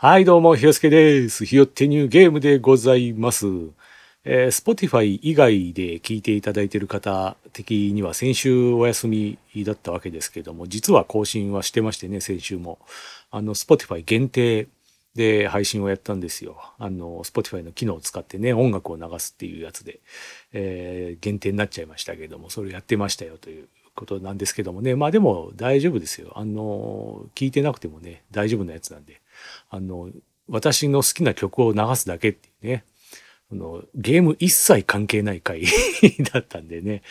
はい、どうも、ひよすけです。ひよってニューゲームでございます。えー、Spotify 以外で聞いていただいている方的には先週お休みだったわけですけども、実は更新はしてましてね、先週も。あの、Spotify 限定で配信をやったんですよ。あの、Spotify の機能を使ってね、音楽を流すっていうやつで、えー限定になっちゃいましたけども、それやってましたよということなんですけどもね、まあでも大丈夫ですよ。あの、聞いてなくてもね、大丈夫なやつなんで。あの、私の好きな曲を流すだけっていうね、あのゲーム一切関係ない回 だったんでね、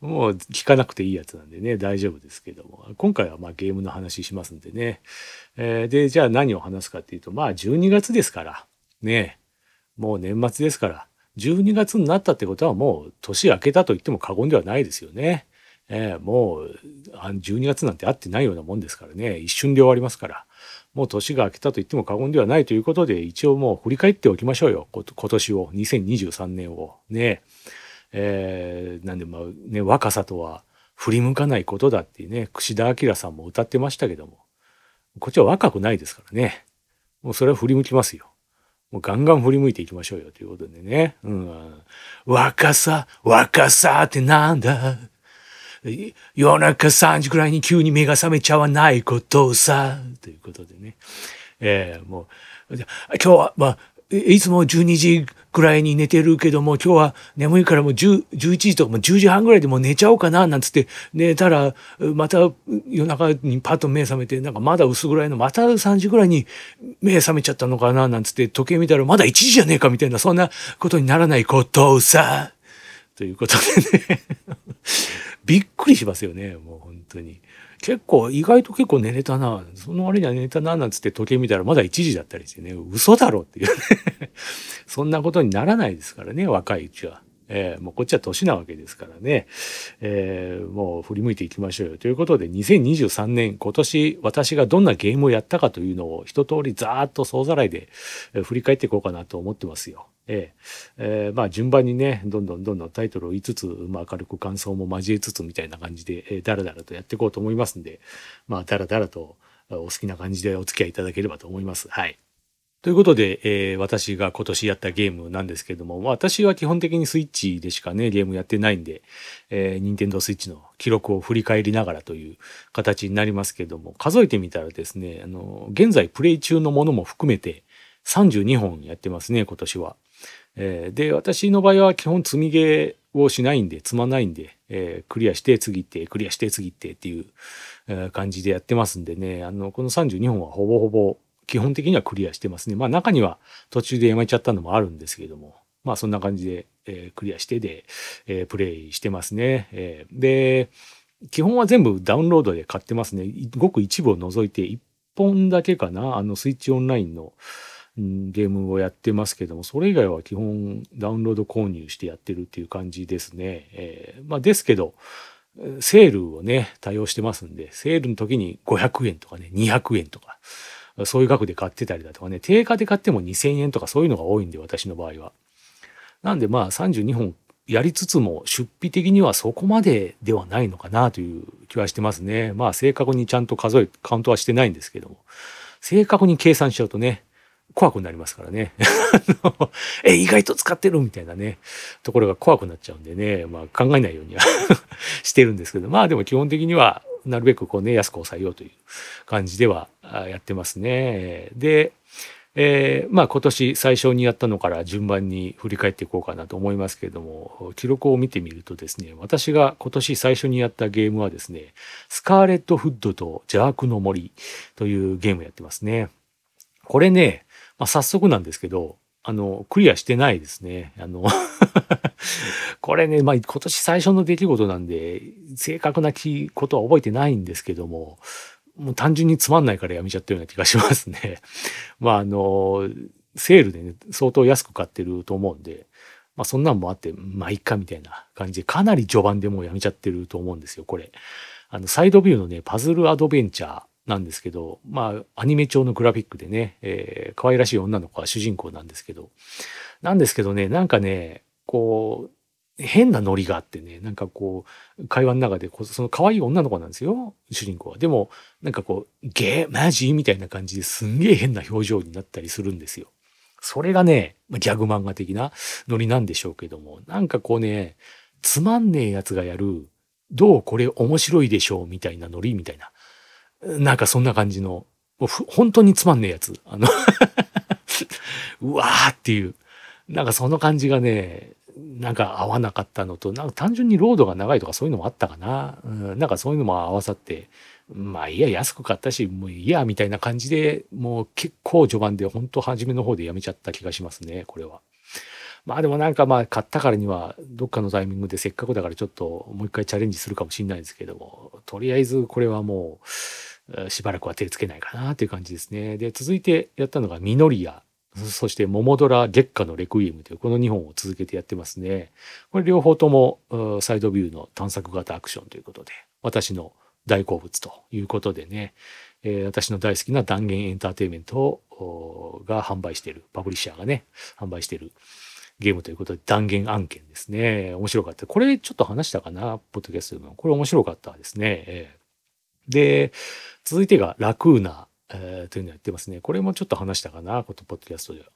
もう聞かなくていいやつなんでね、大丈夫ですけども、今回はまあゲームの話しますんでね。えーで、じゃあ何を話すかっていうと、まあ12月ですから、ね、もう年末ですから、12月になったってことはもう年明けたと言っても過言ではないですよね。えーもう12月なんて会ってないようなもんですからね、一瞬で終わりますから。もう年が明けたと言っても過言ではないということで、一応もう振り返っておきましょうよ。今年を、2023年を。ね。えーなんでまあね、若さとは振り向かないことだってね、串田明さんも歌ってましたけども、こっちは若くないですからね。もうそれは振り向きますよ。もうガンガン振り向いていきましょうよということでね。うん、若さ、若さってなんだ？夜中3時くらいに急に目が覚めちゃわないことをさ。ということでね。えーもう、今日は、まあ、いつも12時くらいに寝てるけども、今日は眠いからもう10 11時とかもう10時半ぐらいでもう寝ちゃおうかな、なんつって寝たら、また夜中にパッと目覚めて、なんかまだ薄暗いの、また3時ぐらいに目覚めちゃったのかな、なんつって時計見たらまだ1時じゃねえかみたいな、そんなことにならないことをさ。ということでね。びっくりしますよね、もう本当に。結構、意外と結構寝れたな。その割には寝れたな、なんつって時計見たらまだ1時だったりしてね、嘘だろっていうね。そんなことにならないですからね、若いうちは。えーもうこっちは年なわけですからね。えーもう振り向いていきましょうよ。ということで、2023年、今年私がどんなゲームをやったかというのを一通りざーっと総ざらいで振り返っていこうかなと思ってますよ。えーえーまあ順番にね、どんどんどんどんタイトルを言いつつ、まあ軽く感想も交えつつみたいな感じで、えー、だらだらとやっていこうと思いますんで、まあだらだらとお好きな感じでお付き合いいただければと思います。はい。ということで、えー私が今年やったゲームなんですけども、私は基本的にスイッチでしかね、ゲームやってないんで、えー、任天堂スイッチの記録を振り返りながらという形になりますけども、数えてみたらですね、あの、現在プレイ中のものも含めて32本やってますね、今年は。えーで、私の場合は基本積みゲーをしないんで、積まないんで、えークリアして次って、クリアして次ってっていう、感じでやってますんでね、あの、この32本はほぼほぼ基本的にはクリアしてますね。まあ中には途中でやめちゃったのもあるんですけれども、まあそんな感じで、えークリアしてで、えープレイしてますね。えーで、基本は全部ダウンロードで買ってますね。ごく一部を除いて1本だけかな、あのスイッチオンラインの、ゲームをやってますけども、それ以外は基本ダウンロード購入してやってるっていう感じですね。えーまあですけど、セールをね、多用してますんで、セールの時に500円とかね、200円とか、そういう額で買ってたりだとかね、定価で買っても2000円とかそういうのが多いんで、私の場合は。なんでまあ32本やりつつも出費的にはそこまでではないのかなという気はしてますね。まあ正確にちゃんと数え、カウントはしてないんですけども、正確に計算しちゃうとね、怖くなりますからね。え、意外と使ってるみたいなね、ところが怖くなっちゃうんでね、まあ考えないようには してるんですけど、まあでも基本的にはなるべくこうね、安く抑えようという感じではやってますね。で、えーまあ今年最初にやったのから順番に振り返っていこうかなと思いますけれども、記録を見てみるとですね、私が今年最初にやったゲームはですね、スカーレット・フッドと邪悪の森というゲームやってますね。これね、まあ、早速なんですけど、あの、クリアしてないですね。あの、これね、まあ、今年最初の出来事なんで、正確なことは覚えてないんですけども、もう単純につまんないからやめちゃったような気がしますね。まあ、あの、セールでね、相当安く買ってると思うんで、まあ、そんなんもあって、まあ、いっかみたいな感じで、かなり序盤でもうやめちゃってると思うんですよ、これ。あの、サイドビューのね、パズルアドベンチャーなんですけど、まあ、アニメ調のグラフィックでね、えー可愛らしい女の子が主人公なんですけど、なんですけどね、なんかね、こう、変なノリがあってね、なんかこう、会話の中で、その可愛い女の子なんですよ、主人公は。でも、なんかこう、ゲー、マジ？みたいな感じですんげえ変な表情になったりするんですよ。それがね、ギャグ漫画的なノリなんでしょうけども、なんかこうね、つまんねえやつがやる、どうこれ面白いでしょう？みたいなノリみたいな。なんかそんな感じの、本当につまんねえやつ。あの うわーっていう。なんかその感じがね、なんか合わなかったのと、なんか単純にロードが長いとかそういうのもあったかな。うん、なんかそういうのも合わさって、まあいや、安く買ったし、もういいや、みたいな感じで、もう結構序盤で、本当初めの方でやめちゃった気がしますね、これは。まあでもなんかまあ買ったからには、どっかのタイミングでせっかくだからちょっともう一回チャレンジするかもしれないですけども、とりあえずこれはもう、しばらくは手つけないかなという感じですね。で、続いてやったのがミノリア。そして桃ドラ月下のレクイエムというこの2本を続けてやってますね。これ両方ともサイドビューの探索型アクションということで、私の大好物ということでね、えー、私の大好きな断言エンターテイメントが販売している、パブリッシャーがね、販売しているゲームということで断言案件ですね。面白かった。これちょっと話したかな、ポッドキャストでも。これ面白かったですね。で、続いてがラクーナ、えー、というのをやってますね。これもちょっと話したかな、このポッドキャストでは。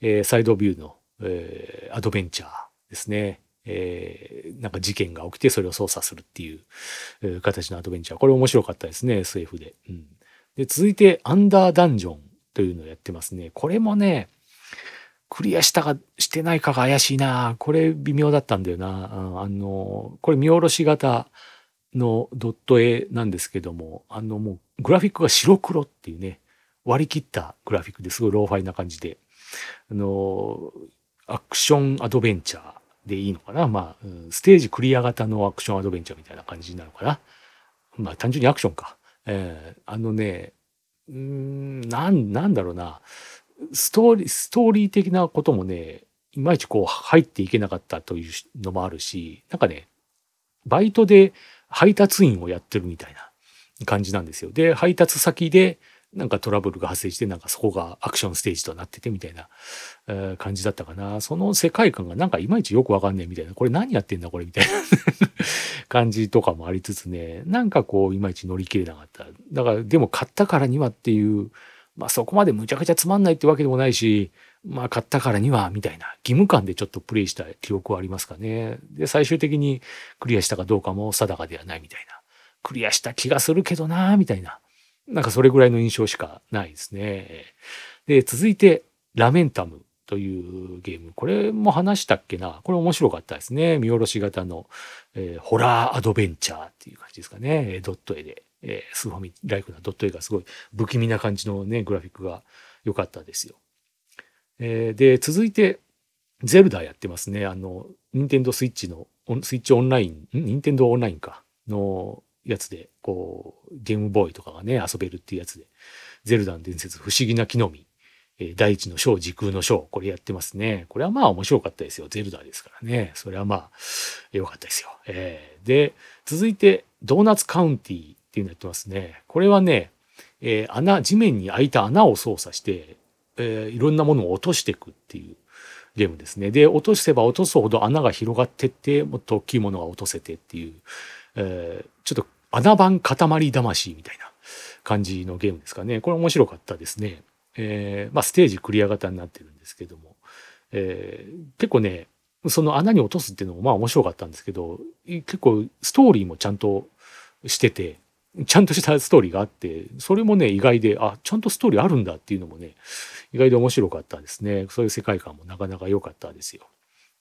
えー、サイドビューの、えー、アドベンチャーですね。えー、なんか事件が起きてそれを操作するっていう、形のアドベンチャー。これ面白かったですね、SF で。うん、で続いて、アンダーダンジョンというのをやってますね。これもね、クリアしたかしてないかが怪しいな。これ微妙だったんだよな。あの、これ見下ろし型のドット絵なんですけども、あのもうグラフィックが白黒っていうね、割り切ったグラフィックですごいローファイな感じで、あの、アクションアドベンチャーでいいのかな。まあ、ステージクリア型のアクションアドベンチャーみたいな感じになるのかな。まあ、単純にアクションか。えー、あのね、うん、なん、なんだろうな。ストーリー、ストーリー的なこともね、いまいちこう入っていけなかったというのもあるし、なんかね、バイトで配達員をやってるみたいな感じなんですよ。で、配達先でなんかトラブルが発生して、なんかそこがアクションステージとなっててみたいな、えー、感じだったかな。その世界観がなんかいまいちよくわかんねえみたいな。これ何やってんだこれみたいな 感じとかもありつつね、なんかこういまいち乗り切れなかった。だからでも買ったからにはっていう、まあそこまでむちゃくちゃつまんないってわけでもないし、まあ買ったからにはみたいな義務感でちょっとプレイした記憶はありますかね。で、最終的にクリアしたかどうかも定かではないみたいな。クリアした気がするけどなみたいな。なんかそれぐらいの印象しかないですね。で、続いて、ラメンタムというゲーム。これも話したっけな？これ面白かったですね。見下ろし型の、えー、ホラーアドベンチャーっていう感じですかね。ドット絵で、えー、スーファミライフなドット絵がすごい不気味な感じのね、グラフィックが良かったですよ。えー、で、続いて、ゼルダやってますね。あの、ニンテンドスイッチの、スイッチオンライン、ニンテンドオンラインかのやつで、こう、ゲームボーイとかがね、遊べるっていうやつで、ゼルダの伝説、不思議な木の実、えー、第一の章、時空の章、これやってますね。これはまあ面白かったですよ。ゼルダですからね。それはまあ、良かったですよ。えー、で、続いて、ドーナツカウンティっていうのやってますね。これはね、えー、穴、地面に開いた穴を操作して、えー、いろんなものを落としていくっていうゲームですね。で、落とせば落とすほど穴が広がってって、もっと大きいものが落とせてっていう、えー、ちょっと穴番塊魂みたいな感じのゲームですかね。これ面白かったですね。えー、まあステージクリア型になってるんですけども、えー、結構ね、その穴に落とすっていうのもまあ面白かったんですけど、結構ストーリーもちゃんとしてて、ちゃんとしたストーリーがあって、それもね、意外で、あ、ちゃんとストーリーあるんだっていうのもね、意外で面白かったですね。そういう世界観もなかなか良かったですよ。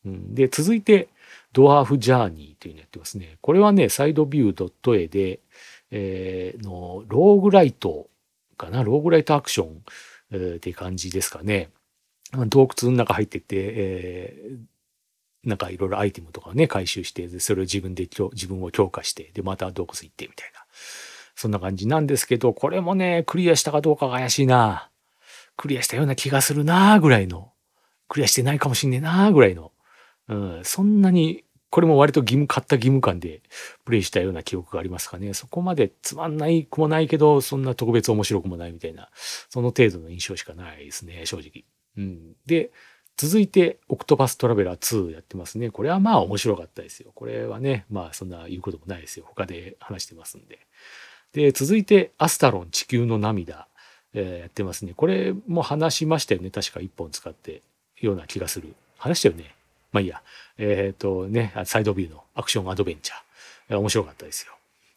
うん、で、続いて、ドワーフジャーニーというのやってますね。これはね、サイドビュードット絵で、えー、の、ローグライトかな、ローグライトアクション、えー、って感じですかね。洞窟の中入ってって、えー、なんかいろいろアイテムとかをね、回収して、それを自分で、自分を強化して、で、また洞窟行ってみたいな。そんな感じなんですけど、これもね、クリアしたかどうかが怪しいな。クリアしたような気がするなぐらいの。クリアしてないかもしんねえなぐらいのうん、そんなに、これも割と義務、買った義務感でプレイしたような記憶がありますかね。そこまでつまんないくもないけど、そんな特別面白くもないみたいな、その程度の印象しかないですね、正直。うん。で、続いて、オクトパストラベラー2やってますね。これはまあ面白かったですよ。これはね、まあそんな言うこともないですよ。他で話してますんで。で、続いて、アスタロン地球の涙、えー、やってますね。これも話しましたよね。確か1本使ってような気がする。話したよね。まあいいや。えっ、ー、とね、サイドビューのアクションアドベンチャー。面白かったですよ。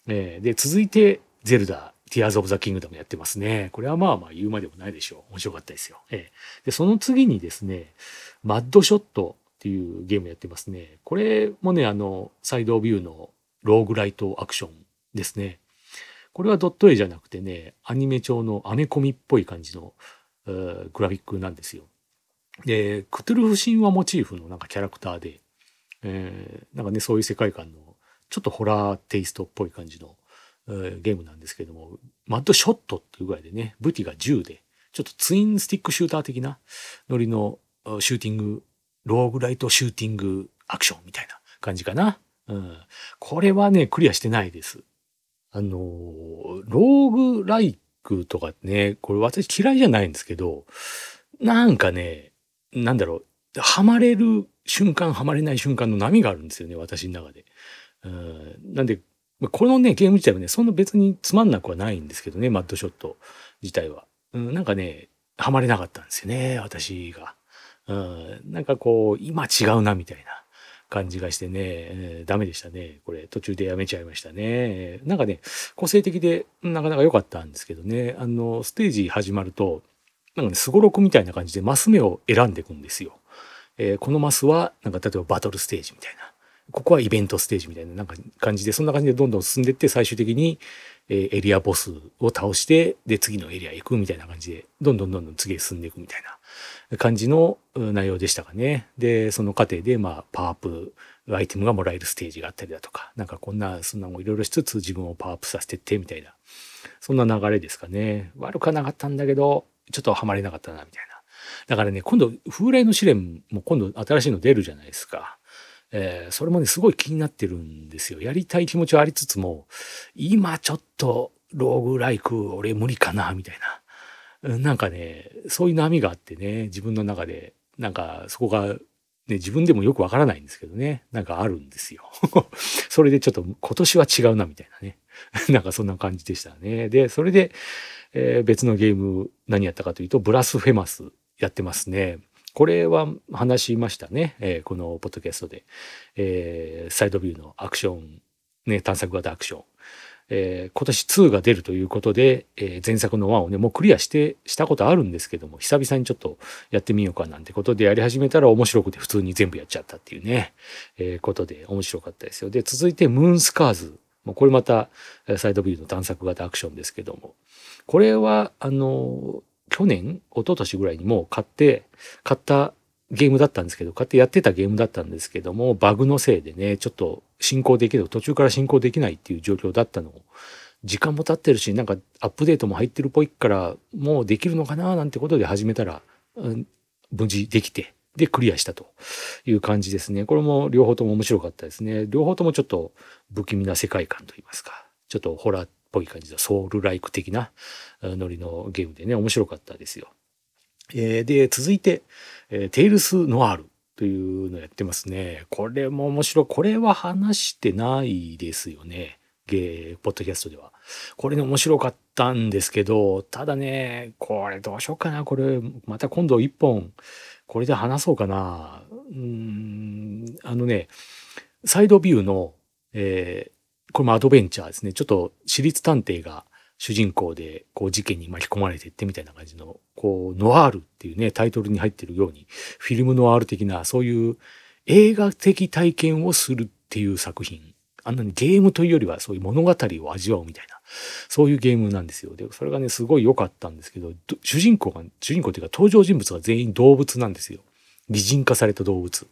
えー、で、続いて、ゼルダ、ティアーズ・オブ・ザ・キングダムやってますね。これはまあまあ言うまでもないでしょう。面白かったですよ。えー、で、その次にですね、マッドショットっていうゲームやってますね。これもね、あの、サイドビューのローグライトアクションですね。これはドット絵じゃなくてね、アニメ調のアメコミっぽい感じのグラフィックなんですよ。で、クトゥルフ神話モチーフのなんかキャラクターで、えー、なんかね、そういう世界観のちょっとホラーテイストっぽい感じの、えー、ゲームなんですけども、マッドショットっていうぐらいでね、武器が銃で、ちょっとツインスティックシューター的なノリのシューティング、ローグライトシューティングアクションみたいな感じかな。うん、これはね、クリアしてないです。あの、ローグライクとかね、これ私嫌いじゃないんですけど、なんかね、なんだろう、ハマれる瞬間、ハマれない瞬間の波があるんですよね、私の中で。うん、なんで、このね、ゲーム自体はね、そんな別につまんなくはないんですけどね、マッドショット自体は。うん、なんかね、ハマれなかったんですよね、私が。うん、なんかこう、今違うな、みたいな。感じがしてね、えー、ダメでしたね。これ途中でやめちゃいましたね。なんかね、個性的でなかなか良かったんですけどね、あの、ステージ始まると、なんかね、すごろくみたいな感じでマス目を選んでいくんですよ。えー、このマスは、なんか例えばバトルステージみたいな。ここはイベントステージみたいななんか感じで、そんな感じでどんどん進んでいって、最終的に、え、エリアボスを倒して、で、次のエリア行くみたいな感じで、どんどんどんどん次へ進んでいくみたいな感じの内容でしたかね。で、その過程で、まあ、パワーアップアイテムがもらえるステージがあったりだとか、なんかこんな、そんなのいろいろしつつ自分をパワーアップさせてって、みたいな、そんな流れですかね。悪くはなかったんだけど、ちょっとハマれなかったな、みたいな。だからね、今度、風来の試練も今度新しいの出るじゃないですか。えー、それもね、すごい気になってるんですよ。やりたい気持ちはありつつも、今ちょっとローグライク俺無理かな、みたいな。なんかね、そういう波があってね、自分の中で、なんかそこが、ね、自分でもよくわからないんですけどね、なんかあるんですよ。それでちょっと今年は違うなみたいなね。なんかそんな感じでしたね。で、それで、えー、別のゲーム何やったかというと、ブラスフェマスやってますね。これは話しましたね。えー、このポッドキャストで。えー、サイドビューのアクション、ね、探索型アクション。えー、今年2が出るということで、えー、前作の1をね、もうクリアして、したことあるんですけども、久々にちょっとやってみようかなんてことでやり始めたら面白くて普通に全部やっちゃったっていうね、えー、ことで面白かったですよ。で、続いてムーンスカーズ。もうこれまたサイドビューの探索型アクションですけども、これは、あの、去年、一昨年ぐらいにもう買って、買ったゲームだったんですけど、買ってやってたゲームだったんですけども、バグのせいでね、ちょっと進行できる、途中から進行できないっていう状況だったのを、時間も経ってるし、なんかアップデートも入ってるっぽいから、もうできるのかななんてことで始めたら、うん、無事できて、で、クリアしたという感じですね。これも両方とも面白かったですね。両方ともちょっと不気味な世界観といいますか、ちょっとホラーっぽい感じのソウルライク的なノリのゲームでね、面白かったですよ。えー、で、続いて、えー、テイルス・ノワールというのをやってますね。これも面白い。これは話してないですよね。ゲー、ポッドキャストでは。これね、面白かったんですけど、ただね、これどうしようかな。これ、また今度一本、これで話そうかな。うん、あのね、サイドビューの、えー、これもアドベンチャーですね。ちょっと私立探偵が主人公でこう事件に巻き込まれてってみたいな感じの、こう、ノワールっていうね、タイトルに入ってるように、フィルムノワール的な、そういう映画的体験をするっていう作品。あんなにゲームというよりはそういう物語を味わうみたいな、そういうゲームなんですよ。で、それがね、すごい良かったんですけど、主人公が、主人公っていうか登場人物が全員動物なんですよ。擬人化された動物。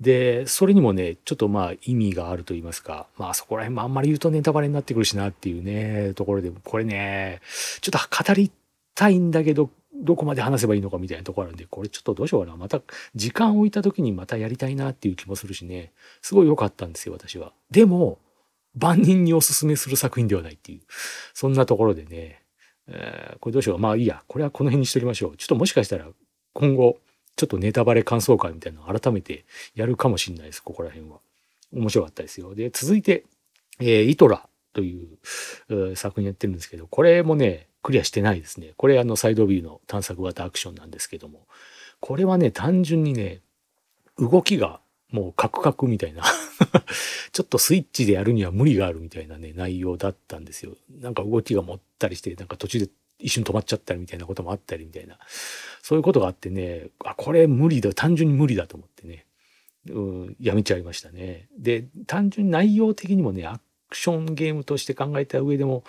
で、それにもね、ちょっとまあ意味があると言いますか、まあそこら辺もあんまり言うとネタバレになってくるしなっていうね、ところで、これね、ちょっと語りたいんだけど、どこまで話せばいいのかみたいなところあるんで、これちょっとどうしようかな。また時間を置いた時にまたやりたいなっていう気もするしね、すごい良かったんですよ、私は。でも、万人におすすめする作品ではないっていう、そんなところでね、えー、これどうしよう。まあいいや、これはこの辺にしときましょう。ちょっともしかしたら今後、ちょっとネタバレ感想会みたいなのを改めてやるかもしれないです、ここら辺は。面白かったですよ。で、続いて、えー、イトラという作品やってるんですけど、これもね、クリアしてないですね。これあのサイドビューの探索型アクションなんですけども、これはね、単純にね、動きがもうカクカクみたいな ちょっとスイッチでやるには無理があるみたいなね、内容だったんですよ。なんか動きがもったりして、なんか途中で一瞬止まっちゃったりみたいなこともあったりみたいな。そういうことがあってね、あ、これ無理だ、単純に無理だと思ってね、うん、やめちゃいましたね。で、単純に内容的にもね、アクションゲームとして考えた上でも、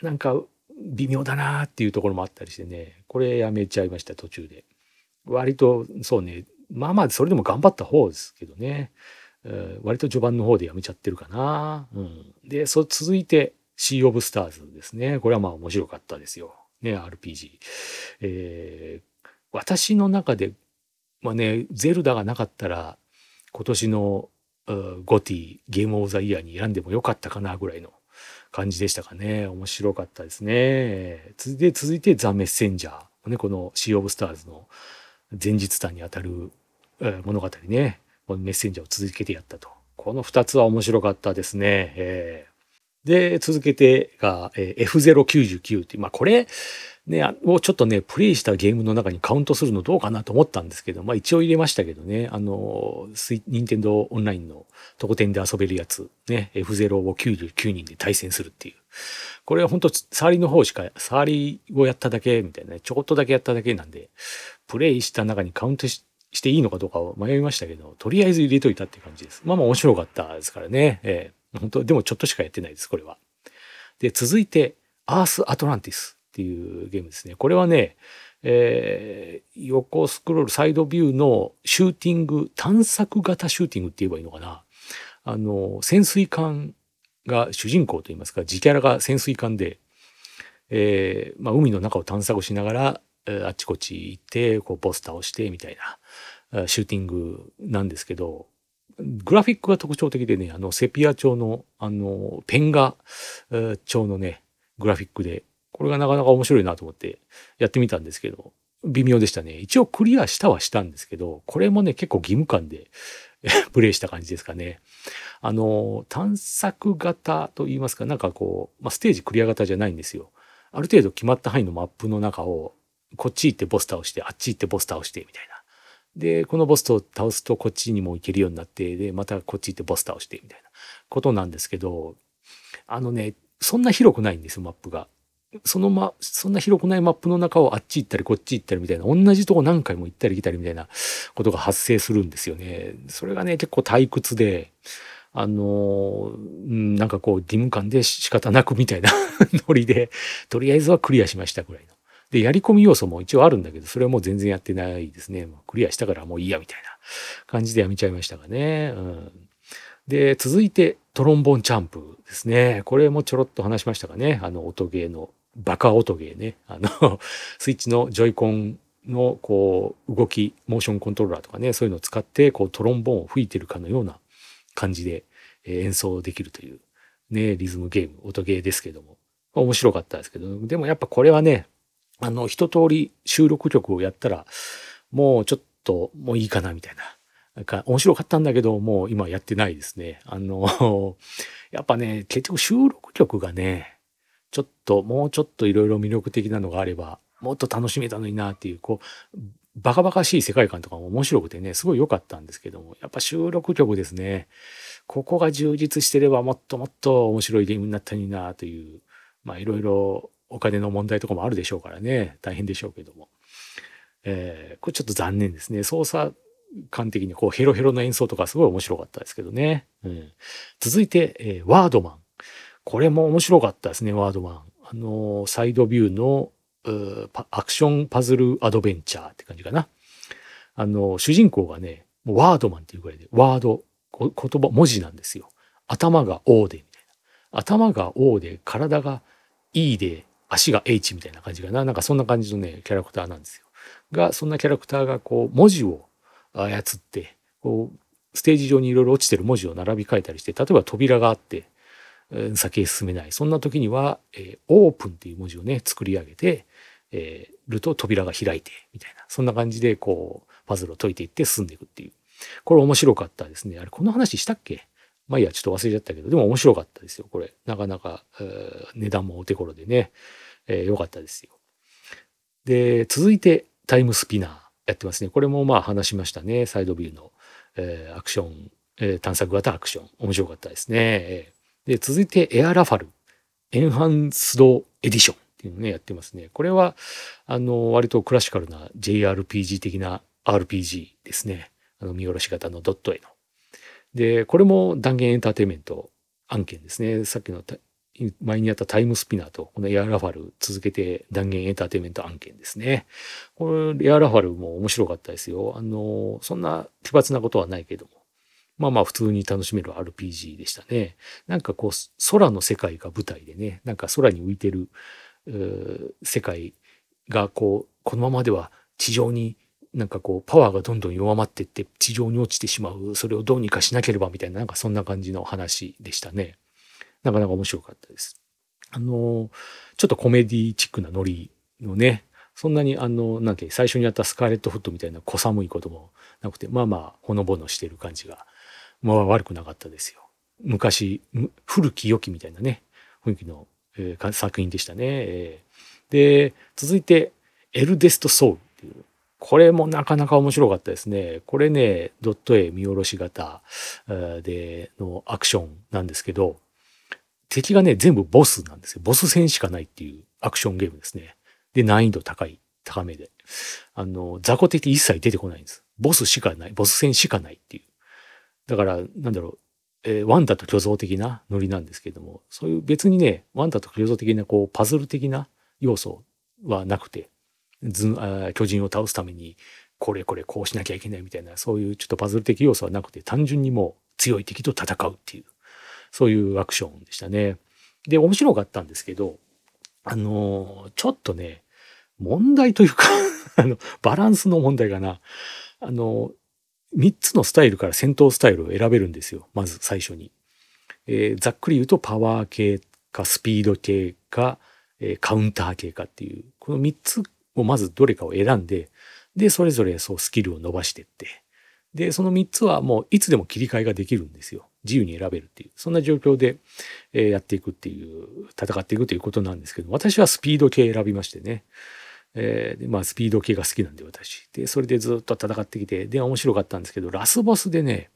なんか微妙だなっていうところもあったりしてね、これやめちゃいました、途中で。割と、そうね、まあまあ、それでも頑張った方ですけどね。割と序盤の方でやめちゃってるかな。うん、で、そう続いて、シー・オブ・スターズですね。これはまあ面白かったですよ。ね、RPG。えー、私の中で、まあね、ゼルダがなかったら、今年のゴティ、ゲームオブザイヤーに選んでもよかったかなぐらいの感じでしたかね。面白かったですね。で、続いてザ・メッセンジャー。ね、このシー・オブ・スターズの前日譚にあたるえ物語ね。このメッセンジャーを続けてやったと。この2つは面白かったですね。えー、で、続けてが、えー、F099 っていう、まあこれ、ね、をちょっとね、プレイしたゲームの中にカウントするのどうかなと思ったんですけど、まあ一応入れましたけどね、あの、任天堂オンラインの特典で遊べるやつ、ね、F0 を99人で対戦するっていう。これは本当触りの方しか、触りをやっただけみたいなね、ちょこっとだけやっただけなんで、プレイした中にカウントしていいのかどうかを迷いましたけど、とりあえず入れといたって感じです。まあまあ面白かったですからね。えー、本当でもちょっとしかやってないです、これは。で、続いて、アース・アトランティス。っていうゲームですね。これはね、えー、横スクロールサイドビューのシューティング、探索型シューティングって言えばいいのかな。あの、潜水艦が主人公といいますか、自キャラが潜水艦で、えー、まあ、海の中を探索しながら、あっちこっち行って、こう、ボス倒してみたいな、シューティングなんですけど、グラフィックが特徴的でね、あの、セピア調の、あの、ペン画調のね、グラフィックで、これがなかなか面白いなと思ってやってみたんですけど、微妙でしたね。一応クリアしたはしたんですけど、これもね、結構義務感で プレイした感じですかね。あの、探索型と言いますか、なんかこう、まあ、ステージクリア型じゃないんですよ。ある程度決まった範囲のマップの中を、こっち行ってボス倒して、あっち行ってボス倒して、みたいな。で、このボスを倒すとこっちにも行けるようになって、で、またこっち行ってボス倒して、みたいなことなんですけど、あのね、そんな広くないんですよ、マップが。そのま、そんな広くないマップの中をあっち行ったりこっち行ったりみたいな、同じとこ何回も行ったり来たりみたいなことが発生するんですよね。それがね、結構退屈で、あの、なんかこう、義務感で仕方なくみたいな ノリで、とりあえずはクリアしましたぐらい。で、やり込み要素も一応あるんだけど、それはもう全然やってないですね。もうクリアしたからもういいやみたいな感じでやめちゃいましたがね。うん、で、続いて、トロンボンチャンプですね。これもちょろっと話しましたかね。あの、音ゲーのバカ音ゲーね。あの、スイッチのジョイコンのこう動き、モーションコントローラーとかね、そういうのを使ってこうトロンボンを吹いてるかのような感じで演奏できるというね、リズムゲーム、音ゲーですけども。面白かったですけど、でもやっぱこれはね、あの、一通り収録曲をやったら、もうちょっともういいかなみたいな。なんか面白かったんだけど、もう今やってないですね。あの、やっぱね、結局収録曲がね、ちょっと、もうちょっといろいろ魅力的なのがあれば、もっと楽しめたのになっていう、こう、バカバカしい世界観とかも面白くてね、すごい良かったんですけども、やっぱ収録曲ですね。ここが充実してればもっともっと面白いゲームになったのになという、まあいろいろお金の問題とかもあるでしょうからね、大変でしょうけども。えー、これちょっと残念ですね。操作感的にこうヘロヘロな演奏とかすごい面白かったですけどね。うん、続いて、えー、ワードマン。これも面白かったですね、ワードマン。あの、サイドビューのアクションパズルアドベンチャーって感じかな。あの、主人公がね、ワードマンっていうぐらいで、ワード、言葉、文字なんですよ。頭が O で、みたいな。頭が O で、体が E で、足が H みたいな感じかな。なんかそんな感じのね、キャラクターなんですよ。が、そんなキャラクターがこう、文字を操って、こう、ステージ上にいろいろ落ちてる文字を並び替えたりして、例えば扉があって、先へ進めない。そんな時には、えー、オープンっていう文字をね、作り上げて、えー、ると扉が開いて、みたいな。そんな感じで、こう、パズルを解いていって進んでいくっていう。これ面白かったですね。あれ、この話したっけ？まあいいや、ちょっと忘れちゃったけど、でも面白かったですよ、これ。なかなか、えー、値段もお手頃でね、えー、よかったですよ。で、続いて、タイムスピナーやってますね。これもまあ話しましたね。サイドビューの、えー、アクション、えー、探索型アクション。面白かったですね。で、続いて、エアラファル、エンハンスドエディションっていうのね、やってますね。これは、あの、割とクラシカルな JRPG 的な RPG ですね。あの、見下ろし型のドット絵の。で、これも断言エンターテイメント案件ですね。さっきの前にやったタイムスピナーとこのエアラファル続けて断言エンターテイメント案件ですね。これエアラファルも面白かったですよ。あの、そんな奇抜なことはないけども。まあまあ普通に楽しめる RPG でしたね。なんかこう空の世界が舞台でね、なんか空に浮いてる世界がこう、このままでは地上になんかこうパワーがどんどん弱まっていって地上に落ちてしまう。それをどうにかしなければみたいななんかそんな感じの話でしたね。なかなか面白かったです。あの、ちょっとコメディチックなノリのね、そんなにあの、なんて最初にやったスカーレットフットみたいな小寒いこともなくて、まあまあ、ほのぼのしてる感じが、まあ悪くなかったですよ。昔、古き良きみたいなね、雰囲気の、えー、作品でしたね、えー。で、続いて、エルデスト・ソウルっていう、これもなかなか面白かったですね。これね、ドット絵見下ろし型でのアクションなんですけど、敵がね、全部ボスなんですよ。ボス戦しかないっていうアクションゲームですね。で、難易度高い、高めで。あの、雑魚敵一切出てこないんです。ボスしかない、ボス戦しかないっていう。だから、なんだろう、えー、ワンダと巨像的なノリなんですけども、そういう別にね、ワンダと巨像的なこうパズル的な要素はなくて、ずあ巨人を倒すためにこれこれこうしなきゃいけないみたいな、そういうちょっとパズル的要素はなくて、単純にもう強い敵と戦うっていう、そういうアクションでしたね。で、面白かったんですけど、あの、ちょっとね、問題というか あの、バランスの問題かな。あの、3つのスタイルから戦闘スタイルを選べるんですよ。まず最初に。えー、ざっくり言うとパワー系かスピード系か、えー、カウンター系かっていう、この3つをまずどれかを選んで、で、それぞれそうスキルを伸ばしていって、で、その3つはもういつでも切り替えができるんですよ。自由に選べるっていう、そんな状況で、えやっていくっていう、戦っていくということなんですけど、私はスピード系選びましてね。えー、まあスピード系が好きなんで私。で、それでずっと戦ってきて、で、面白かったんですけど、ラスボスでね、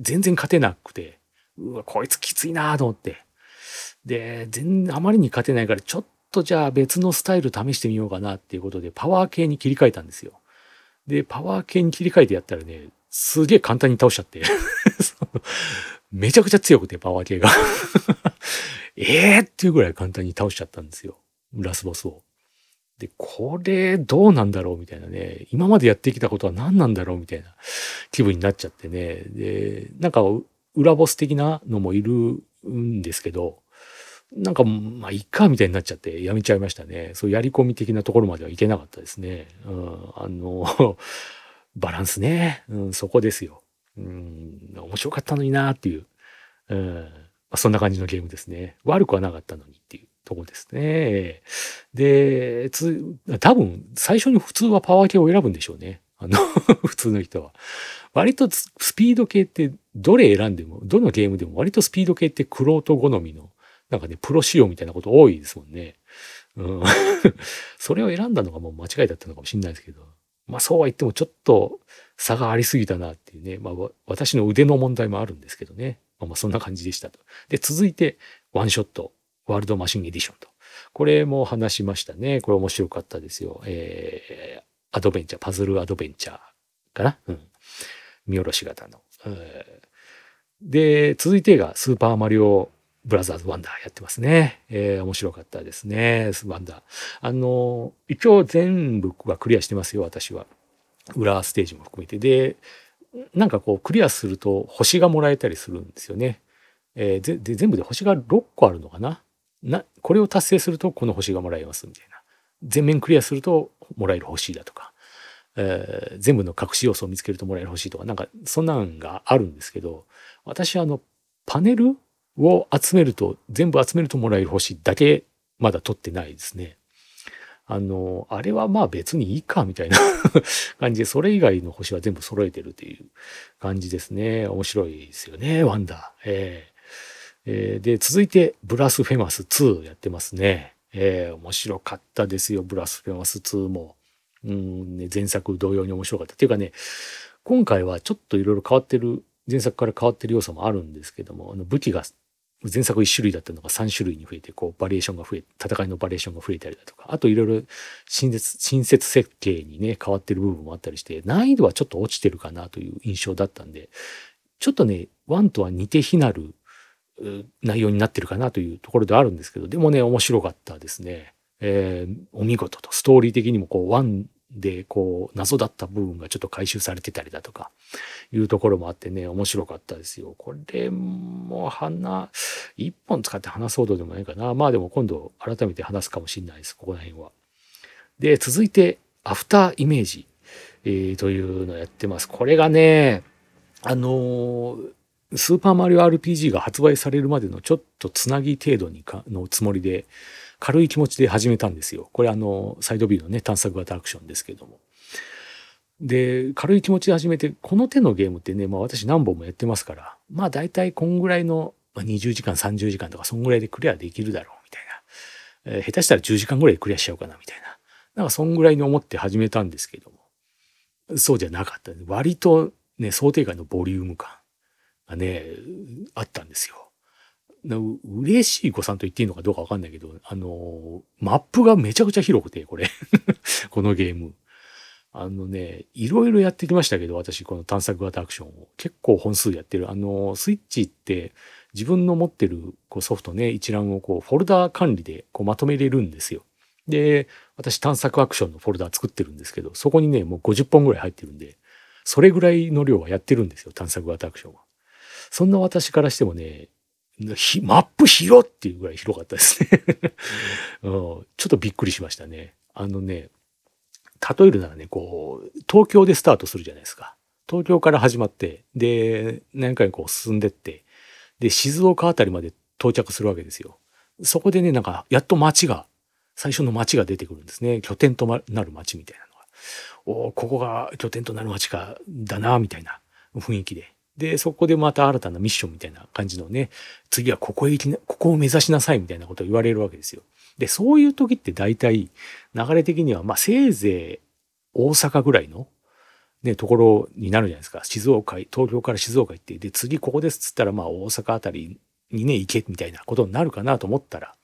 全然勝てなくて、うわ、こいつきついなと思って。で、全然あまりに勝てないから、ちょっとじゃあ別のスタイル試してみようかなっていうことで、パワー系に切り替えたんですよ。で、パワー系に切り替えてやったらね、すげえ簡単に倒しちゃって めちゃくちゃ強くて、パワー系が ええっていうぐらい簡単に倒しちゃったんですよ。ラスボスを。で、これどうなんだろうみたいなね。今までやってきたことは何なんだろうみたいな気分になっちゃってね。で、なんか裏ボス的なのもいるんですけど、なんか、まあ、いっか、みたいになっちゃってやめちゃいましたね。そうやり込み的なところまではいけなかったですね。うん、あの、バランスね。うん、そこですよ。うん、面白かったのになっていう。うん、まあ、そんな感じのゲームですね。悪くはなかったのにっていうとこですね。で、つ、多分、最初に普通はパワー系を選ぶんでしょうね。あの 普通の人は。割とスピード系ってどれ選んでも、どのゲームでも割とスピード系ってクロート好みのなんかね、プロ仕様みたいなこと多いですもんね。うん。それを選んだのがもう間違いだったのかもしれないですけど。まあそうは言ってもちょっと差がありすぎたなっていうね。まあ私の腕の問題もあるんですけどね。まあまあそんな感じでしたと。で、続いて、ワンショット、ワールドマシンエディションと。これも話しましたね。これ面白かったですよ。えー、アドベンチャー、パズルアドベンチャーかな？うん。見下ろし型の。え、で、続いてがスーパーマリオブラザーズワンダーやってますね。えー、面白かったですね。ワンダー。あの、一応全部はクリアしてますよ、私は。裏ステージも含めて。で、なんかこう、クリアすると星がもらえたりするんですよね。えー、で全部で星が6個あるのかな？な、これを達成するとこの星がもらえますみたいな。全面クリアするともらえる星だとか。えー、全部の隠し要素を見つけるともらえる星とか、なんかそんなんがあるんですけど、私はあの、パネルを集めると、全部集めるともらえる星だけまだ取ってないですね。あの、あれはまあ別にいいかみたいな 感じで、それ以外の星は全部揃えてるっていう感じですね。面白いですよね、ワンダー。えーえー、で、続いて、ブラスフェマス2やってますね。えー、面白かったですよ、ブラスフェマス2も。うんね、前作同様に面白かった。っていうかね、今回はちょっといろいろ変わってる、前作から変わってる要素もあるんですけども、あの武器が前作1種類だったのが3種類に増えて、こう、バリエーションが増え、戦いのバリエーションが増えたりだとか、あといろいろ新設、新設設計にね、変わってる部分もあったりして、難易度はちょっと落ちてるかなという印象だったんで、ちょっとね、1とは似て非なる内容になってるかなというところではあるんですけど、でもね、面白かったですね。えー、お見事と、ストーリー的にもこう、でこう謎だった部分がちょっと回収されてたりだとかいうところもあってね面白かったですよ。これも花一本使って話すほどでもないかなまあでも今度改めて話すかもしれないですここら辺は。で続いてアフターイメージ、えー、というのをやってます。これがねあのースーパーマリオ RPG が発売されるまでのちょっとつなぎ程度にかのつもりで軽い気持ちで始めたんですよ。これあの、サイドビューのね、探索型アクションですけども。で、軽い気持ちで始めて、この手のゲームってね、まあ私何本もやってますから、まあ大体こんぐらいの、ま、20時間、30時間とか、そんぐらいでクリアできるだろう、みたいな。えー、下手したら10時間ぐらいでクリアしちゃおうかな、みたいな。なんかそんぐらいに思って始めたんですけども。そうじゃなかった。割とね、想定外のボリューム感がね、あったんですよ。嬉しい誤算と言っていいのかどうかわかんないけど、あの、マップがめちゃくちゃ広くて、これ このゲーム。あのね、いろいろやってきましたけど、私、この探索型アクションを。結構本数やってる。あの、スイッチって自分の持ってるこうソフトね、一覧をこう、フォルダ管理でこうまとめれるんですよ。で、私探索アクションのフォルダ作ってるんですけど、そこにね、もう50本ぐらい入ってるんで、それぐらいの量はやってるんですよ、探索型アクションは。そんな私からしてもね、マップ広っていうぐらい広かったですね うん、ちょっとびっくりしましたね。あのね、例えるならね、こう、東京でスタートするじゃないですか。東京から始まって、で、何回こう進んでって、で、静岡あたりまで到着するわけですよ。そこでね、なんか、やっと街が、最初の街が出てくるんですね。拠点となる街みたいなのが。おここが拠点となる街か、だな、みたいな雰囲気で。で、そこでまた新たなミッションみたいな感じのね、次はここへ行きな、ここを目指しなさいみたいなことを言われるわけですよ。で、そういう時って大体、流れ的には、まあ、せいぜい大阪ぐらいの、ね、ところになるじゃないですか。静岡、東京から静岡行って、で、次ここですっつったら、まあ、大阪あたりにね、行け、みたいなことになるかなと思ったら、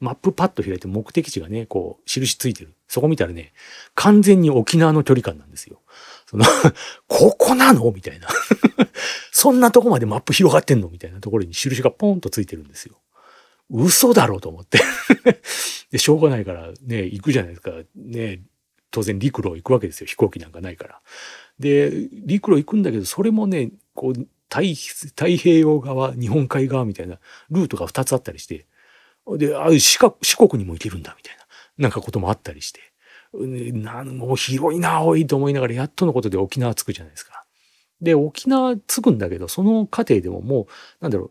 マップパッと開いて目的地がね、こう、印ついてる。そこ見たらね、完全に沖縄の距離感なんですよ。その ここなの？みたいな そんなとこまでマップ広がってんの？みたいなところに印がポンとついてるんですよ。嘘だろうと思って で、しょうがないからね、行くじゃないですか。ね、当然陸路行くわけですよ。飛行機なんかないから。で、陸路行くんだけど、それもね、こう、太太平洋側、日本海側みたいなルートが2つあったりして、で、あ四国にも行けるんだみたいな、なんかこともあったりして、なんもう広いなおいと思いながらやっとのことで沖縄着くじゃないですか。で沖縄着くんだけどその過程でももうなんだろう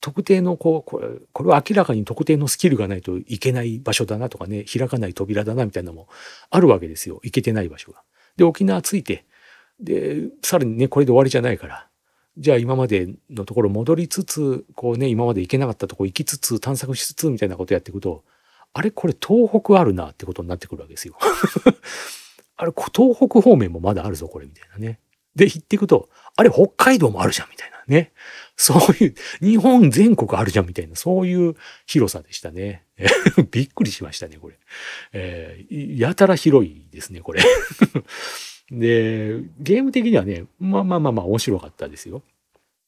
特定のこうこれこれは明らかに特定のスキルがないといけない場所だなとかね開かない扉だなみたいなのもあるわけですよ行けてない場所が。で沖縄着いてでさらにねこれで終わりじゃないからじゃあ今までのところ戻りつつこうね今まで行けなかったとこ行きつつ探索しつつみたいなことやっていくとあれこれ東北あるなってことになってくるわけですよ。あれ東北方面もまだあるぞこれみたいなね。で行っていくとあれ北海道もあるじゃんみたいなね。そういう日本全国あるじゃんみたいなそういう広さでしたね。びっくりしましたねこれ。えー、やたら広いですねこれ。でゲーム的にはねまあまあまあまあ面白かったですよ。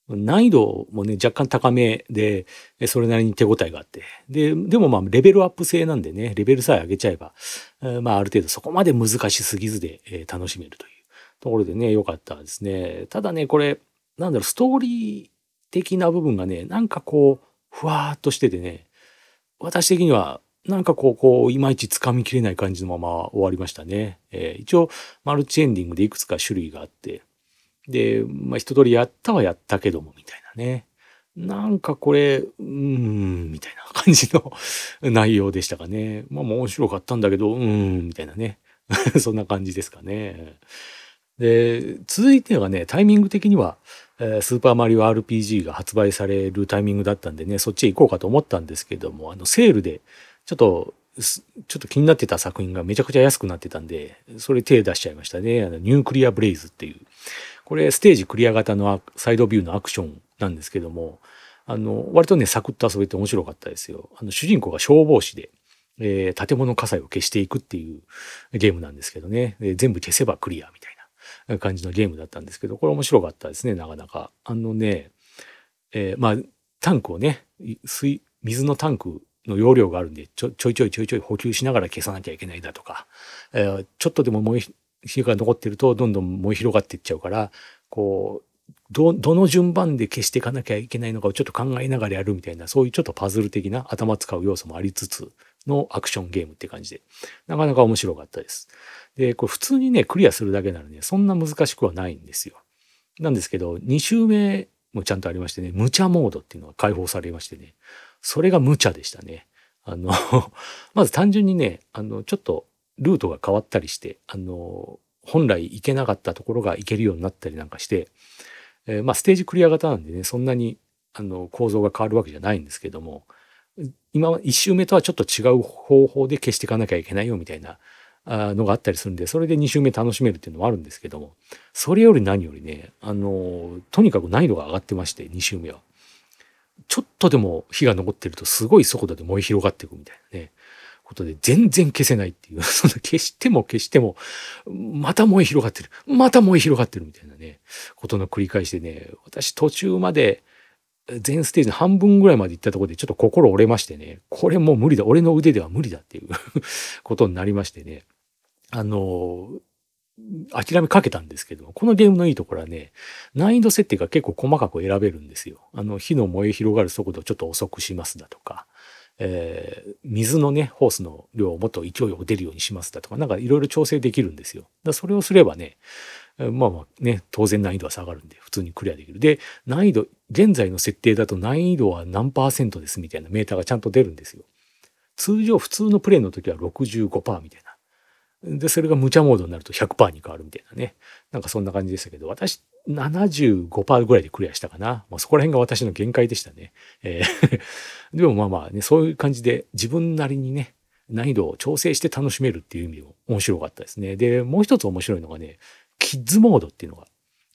難易度もね、若干高めで、それなりに手応えがあって。で、でもまあ、レベルアップ制なんでね、レベルさえ上げちゃえば、まあ、ある程度そこまで難しすぎずで、え、楽しめるというところでね、良かったですね。ただね、これ、なんだろう、ストーリー的な部分がね、なんかこう、ふわーっとしててね、私的には、なんかこう、こう、いまいち掴みきれない感じのまま終わりましたね。えー、一応、マルチエンディングでいくつか種類があって、で、まあ、一通りやったはやったけども、みたいなね。なんかこれ、うーん、みたいな感じの 内容でしたかね。まあ面白かったんだけど、うーん、みたいなね。そんな感じですかね。で、続いてはね、タイミング的には、えー、スーパーマリオ RPG が発売されるタイミングだったんでね、そっちへ行こうかと思ったんですけども、あの、セールで、ちょっと、ちょっと気になってた作品がめちゃくちゃ安くなってたんで、それ手出しちゃいましたね。あの、ニュークリアブレイズっていう。これ、ステージクリア型のサイドビューのアクションなんですけども、あの、割とね、サクッと遊べて面白かったですよ。あの、主人公が消防士で、えー、建物火災を消していくっていうゲームなんですけどね、え、全部消せばクリアみたいな感じのゲームだったんですけど、これ面白かったですね、なかなか。あのね、えー、まあ、タンクをね、水、水のタンクの容量があるんでちょちょいちょいちょいちょい補給しながら消さなきゃいけないだとか、えー、ちょっとでも燃え火が残ってるとどんどん燃え広がっていっちゃうからこうどどの順番で消していかなきゃいけないのかをちょっと考えながらやるみたいなそういうちょっとパズル的な頭使う要素もありつつのアクションゲームって感じでなかなか面白かったです。でこれ普通にねクリアするだけならねそんな難しくはないんですよ。なんですけど2周目もちゃんとありましてね無茶モードっていうのが解放されましてねそれが無茶でしたね。あの まず単純にね、あの、ちょっとルートが変わったりして、あの、本来行けなかったところが行けるようになったりなんかして、えー、まあ、ステージクリア型なんでね、そんなに、あの、構造が変わるわけじゃないんですけども、今は、1周目とはちょっと違う方法で消していかなきゃいけないよみたいなのがあったりするんで、それで2周目楽しめるっていうのもあるんですけども、それより何よりね、あの、とにかく難易度が上がってまして、2周目は。ちょっとでも火が残ってるとすごい速度で燃え広がっていくみたいなね。ことで全然消せないっていう、その消しても消しても、また燃え広がってる。また燃え広がってるみたいなね、ことの繰り返しでね、私途中まで全ステージの半分ぐらいまで行ったところでちょっと心折れましてね、これもう無理だ。俺の腕では無理だっていう ことになりましてね。あの、諦めかけたんですけど、このゲームのいいところはね、難易度設定が結構細かく選べるんですよ。あの、火の燃え広がる速度をちょっと遅くしますだとか、えー、水のね、ホースの量をもっと勢いよく出るようにしますだとか、なんかいろいろ調整できるんですよ。だそれをすればね、まあまあね、当然難易度は下がるんで、普通にクリアできる。で、難易度、現在の設定だと難易度は何パーセントですみたいなメーターがちゃんと出るんですよ。通常普通のプレイの時は65%みたいな。で、それが無茶モードになると100%に変わるみたいなね。なんかそんな感じでしたけど、私75%ぐらいでクリアしたかな。まあ、そこら辺が私の限界でしたね。えー でもまあまあね、そういう感じで自分なりにね、難易度を調整して楽しめるっていう意味でも面白かったですね。で、もう一つ面白いのがね、キッズモードっていうのが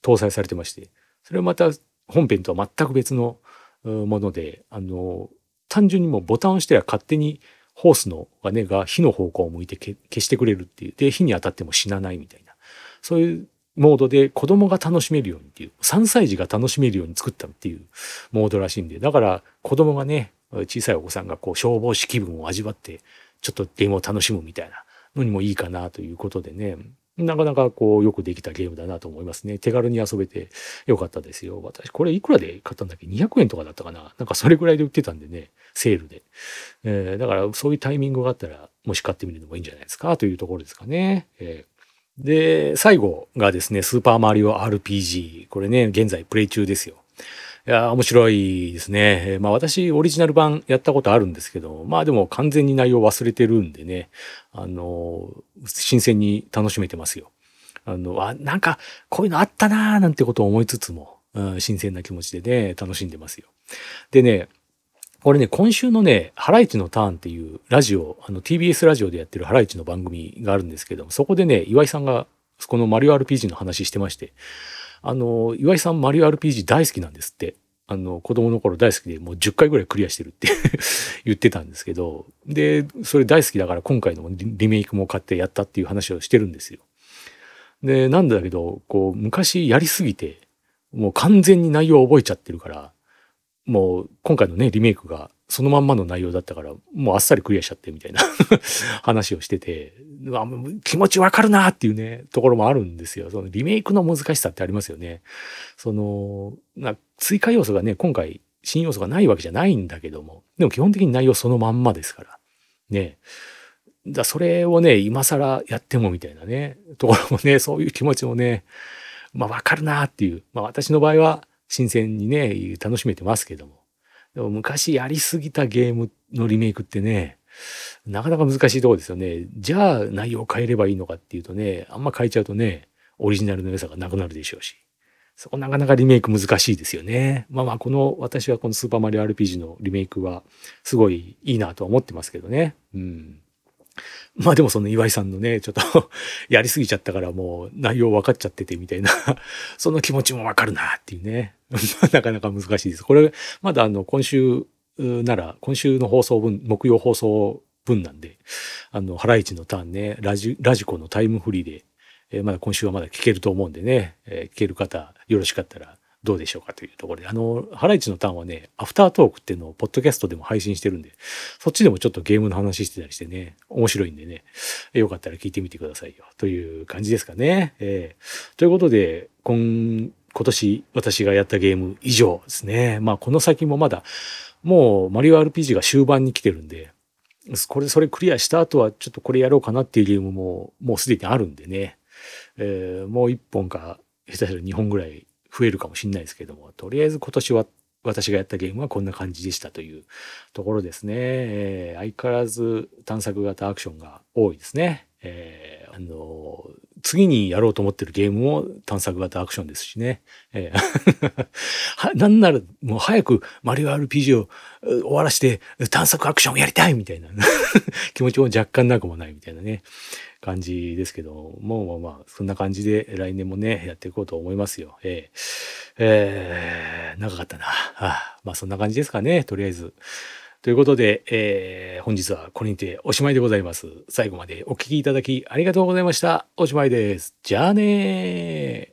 搭載されてまして、それはまた本編とは全く別のもので、あの、単純にもうボタンを押しては勝手にホースのがね、が火の方向を向いて消してくれるっていう。で、火に当たっても死なないみたいな。そういうモードで子供が楽しめるようにっていう、3歳児が楽しめるように作ったっていうモードらしいんで、だから子供がね、小さいお子さんがこう消防士気分を味わって、ちょっとゲームを楽しむみたいなのにもいいかなということでね、なかなかこうよくできたゲームだなと思いますね。手軽に遊べてよかったですよ。私、これいくらで買ったんだっけ ?200 円とかだったかな？なんかそれぐらいで売ってたんでね、セールで。えー、だからそういうタイミングがあったら、もし買ってみるのもいいんじゃないですかというところですかね。えー、で、最後がですね、スーパーマリオ RPG。これね、現在プレイ中ですよ。いや、面白いですね。まあ私、オリジナル版やったことあるんですけど、まあでも完全に内容忘れてるんでね、あの、新鮮に楽しめてますよ。あの、あ、なんか、こういうのあったなーなんてことを思いつつも、うん、新鮮な気持ちでね、楽しんでますよ。でね、これね、今週のね、ハライチのターンっていうラジオ、あの TBS ラジオでやってるハライチの番組があるんですけども、そこでね、岩井さんがこのマリオ RPG の話してまして、あの、岩井さんマリオ RPG 大好きなんですって。あの、子供の頃大好きでもう10回ぐらいクリアしてるって 言ってたんですけど、で、それ大好きだから今回のリメイクも買ってやったっていう話をしてるんですよ。で、なんだけど、こう、昔やりすぎて、もう完全に内容を覚えちゃってるから、もう今回のね、リメイクがそのまんまの内容だったから、もうあっさりクリアしちゃってみたいな 話をしてて、気持ちわかるなっていうね、ところもあるんですよ。そのリメイクの難しさってありますよね。そのな、追加要素がね、今回新要素がないわけじゃないんだけども、でも基本的に内容そのまんまですから。ね。だそれをね、今更やってもみたいなね、ところもね、そういう気持ちもね、まあわかるなっていう。まあ私の場合は、新鮮にね、楽しめてますけども。でも昔やりすぎたゲームのリメイクってね、なかなか難しいとこですよね。じゃあ内容を変えればいいのかっていうとね、あんま変えちゃうとね、オリジナルの良さがなくなるでしょうし。そこなかなかリメイク難しいですよね。まあまあ、この、私はこのスーパーマリオ RPG のリメイクはすごいいいなとは思ってますけどね。うん。まあでもその岩井さんのね、ちょっと やりすぎちゃったからもう内容分かっちゃっててみたいな その気持ちもわかるなっていうね。なかなか難しいです。これ、まだあの、今週なら、今週の放送分、木曜放送分なんで、あの、ハライチのターンね、ラジ、ラジコのタイムフリーで、えー、まだ今週はまだ聞けると思うんでね、えー、聞ける方、よろしかったらどうでしょうかというところで、あの、ハライチのターンはね、アフタートークっていうのをポッドキャストでも配信してるんで、そっちでもちょっとゲームの話してたりしてね、面白いんでね、よかったら聞いてみてくださいよ、という感じですかね。えー、ということで、今、今年私がやったゲーム以上ですね。まあこの先もまだ、もうマリオ RPG が終盤に来てるんで、これ、それクリアした後はちょっとこれやろうかなっていうゲームももうすでにあるんでね、えー、もう一本か、下手したら2本ぐらい増えるかもしれないですけども、とりあえず今年は私がやったゲームはこんな感じでしたというところですね。えー、相変わらず探索型アクションが多いですね。えー、あの次にやろうと思ってるゲームも探索型アクションですしね。えーなんならもう早くマリオ RPG を終わらして探索アクションやりたいみたいな 気持ちも若干なくもないみたいなね。感じですけど、もうまあまあ、そんな感じで来年もね、やっていこうと思いますよ。えー、えー、長かったな。あ、まあそんな感じですかね、とりあえず。ということで、えー、本日はこれにておしまいでございます。最後までお聴きいただきありがとうございました。おしまいです。じゃあねー。